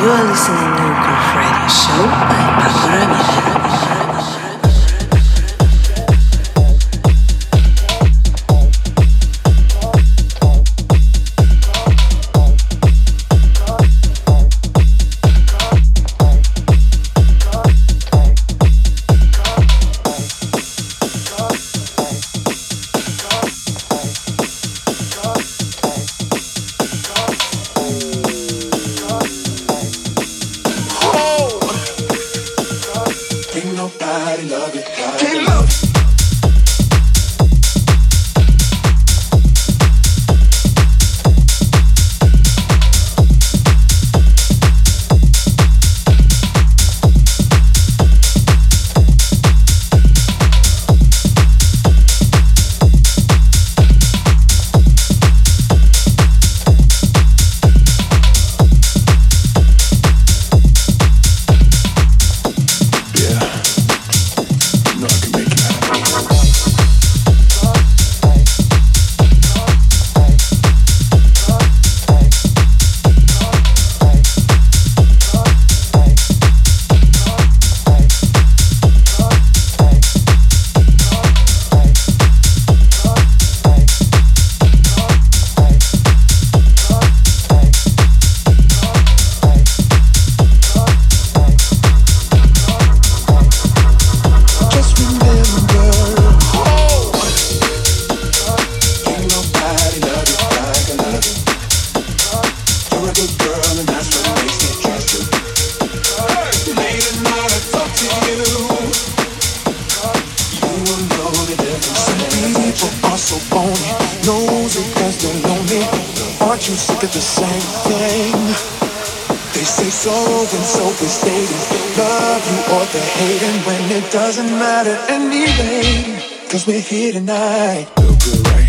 You are listening to Groove Radio Show by Barbara. Ramirez. you sick of the same thing? They say sorrow and so is dating. Love you or they hate, and when it doesn't matter anyway. Cause we're here tonight. Feel good, right?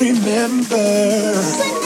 remember.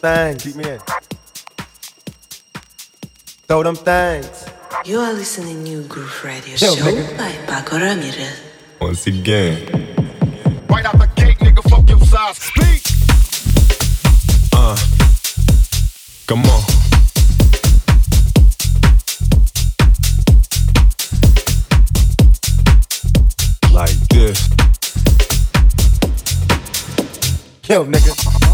Things. Keep me in. Throw them things. You are listening to Groove Radio Yo, Show nigga. by Pako Ramirez. Once again. Right out the gate, nigga, fuck your size. Speak. Uh. Come on. Like this. Yo, nigga.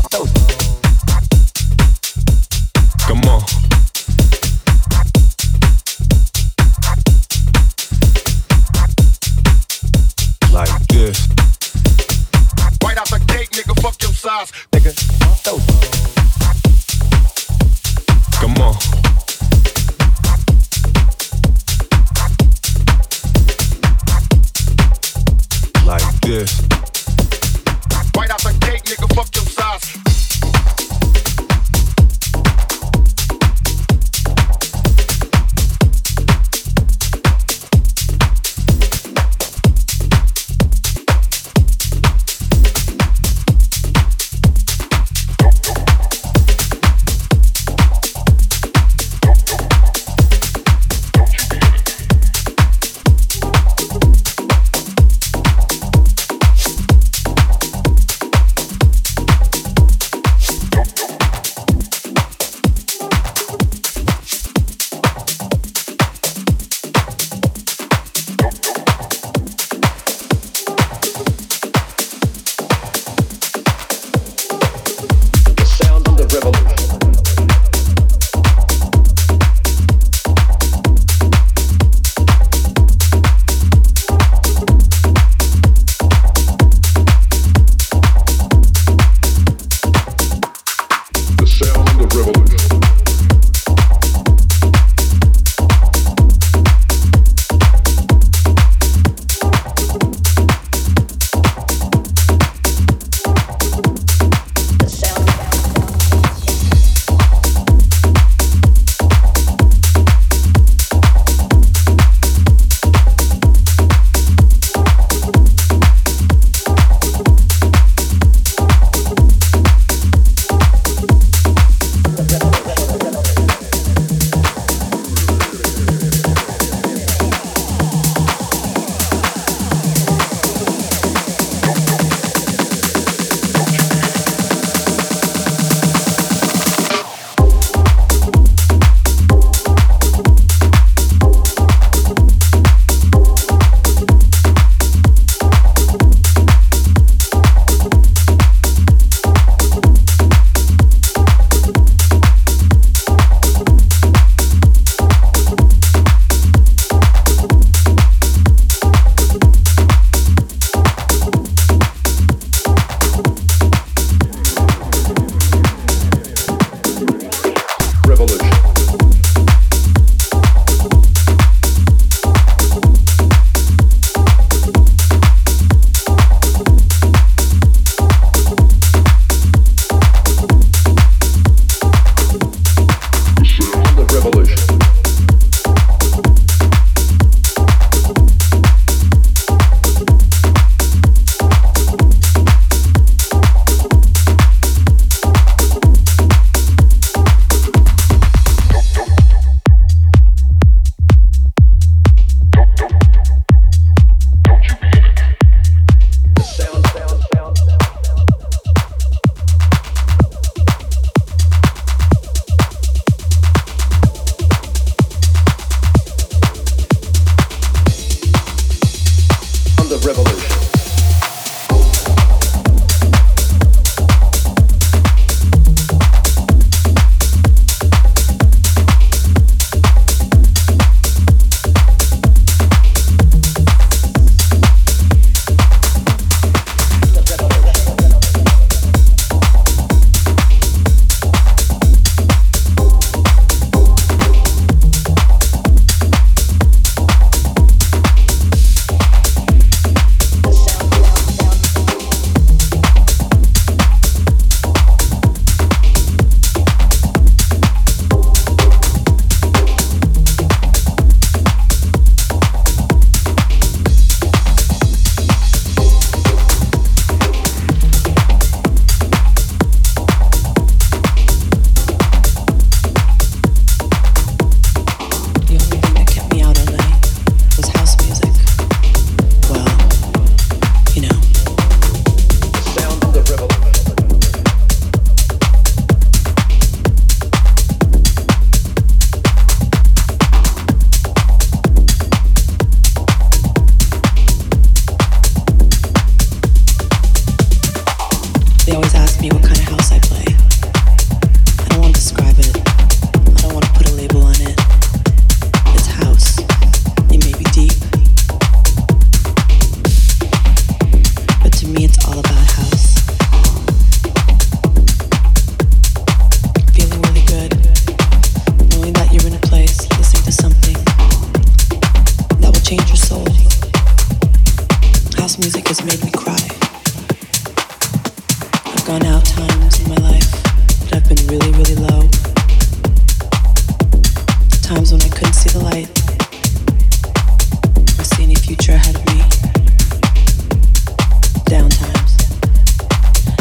future me.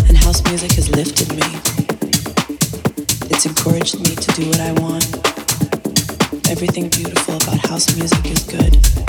And house music has lifted me. It's encouraged me to do what I want. Everything beautiful about house music is good.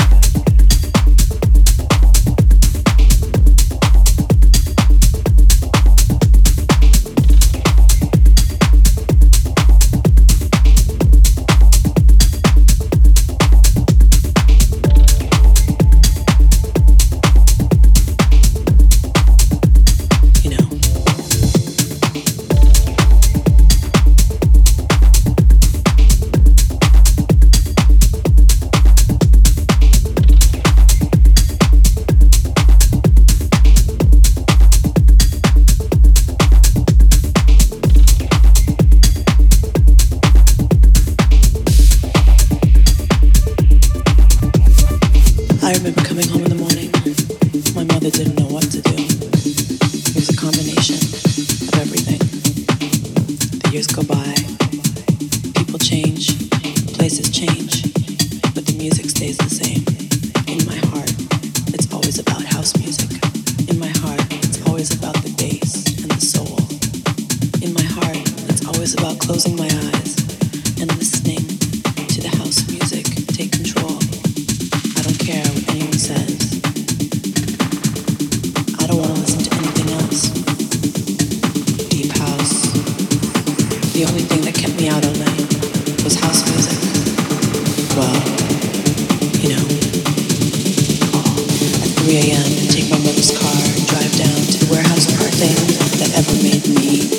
ever made me.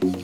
Bye.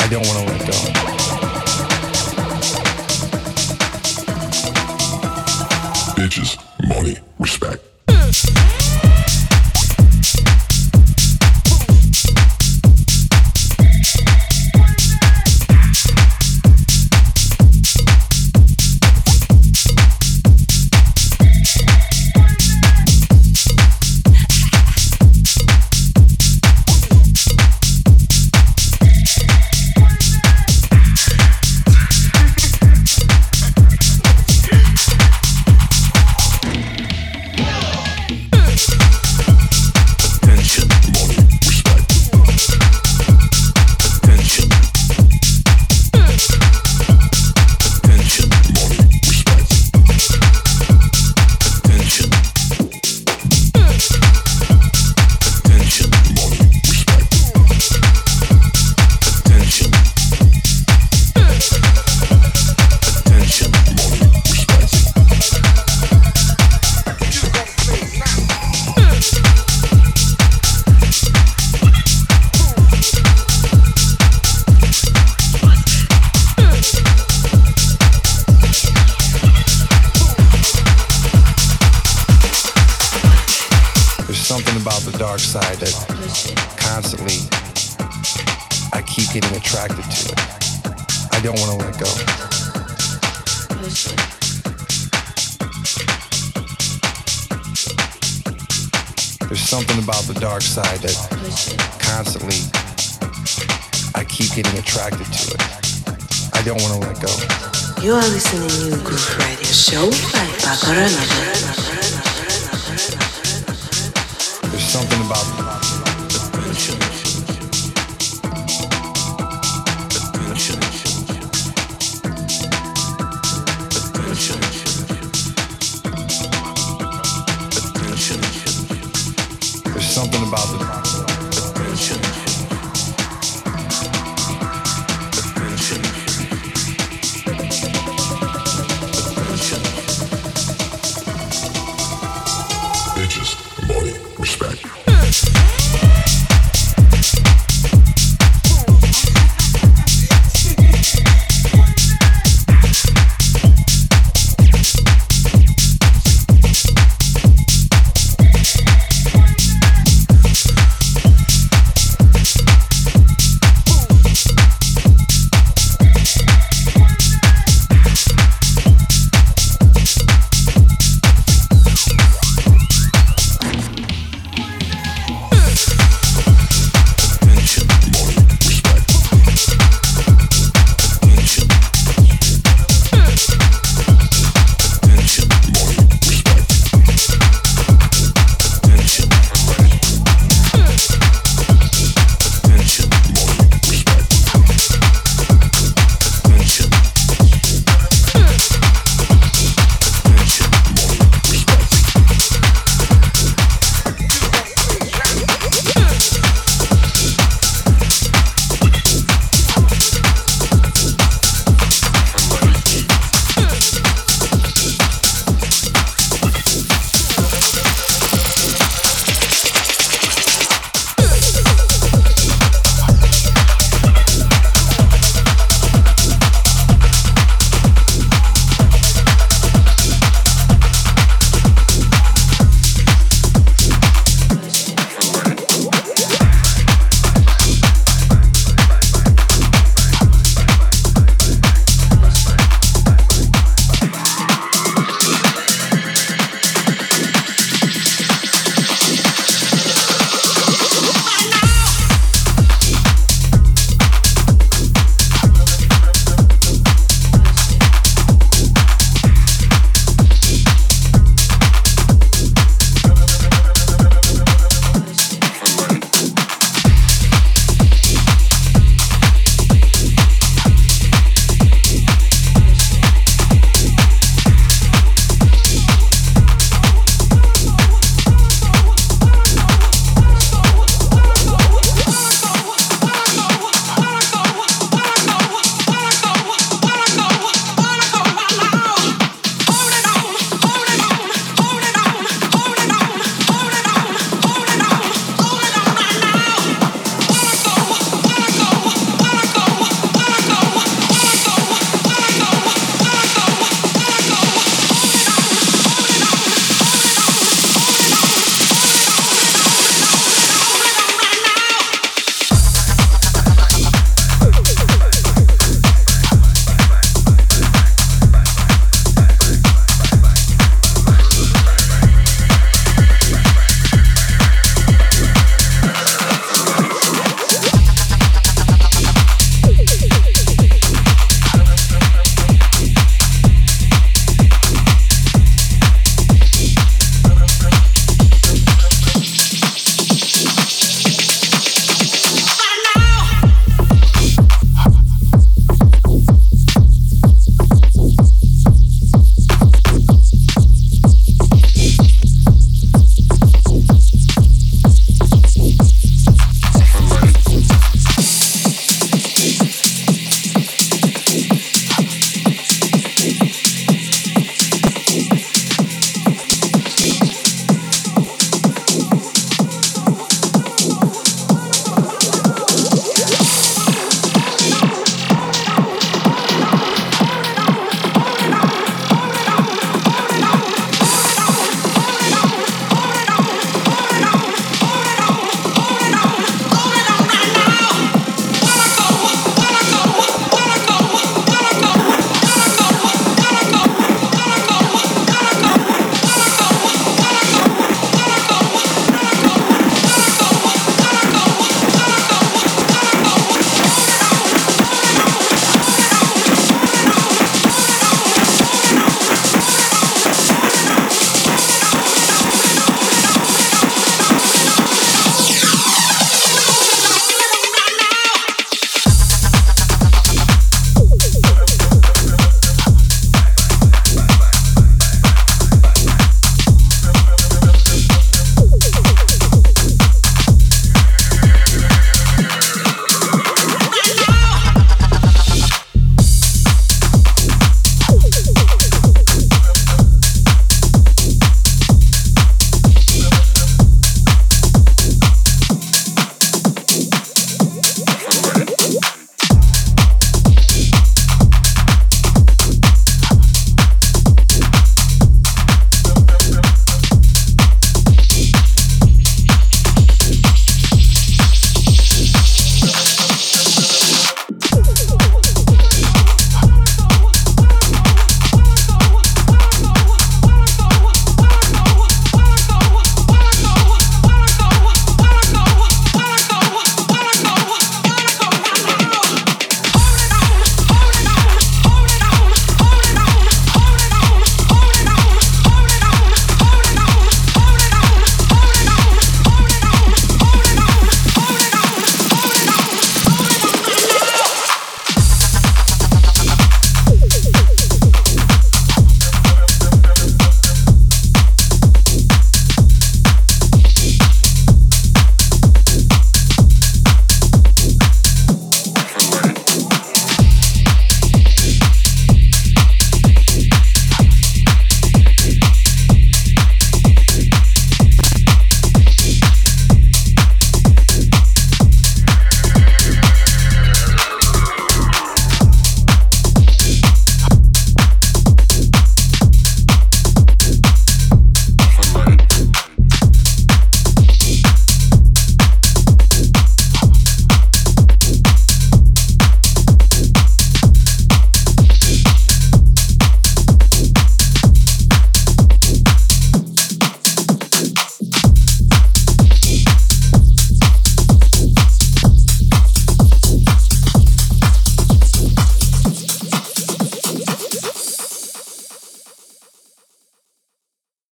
I don't want to let go. Bitches, money, respect. There's something about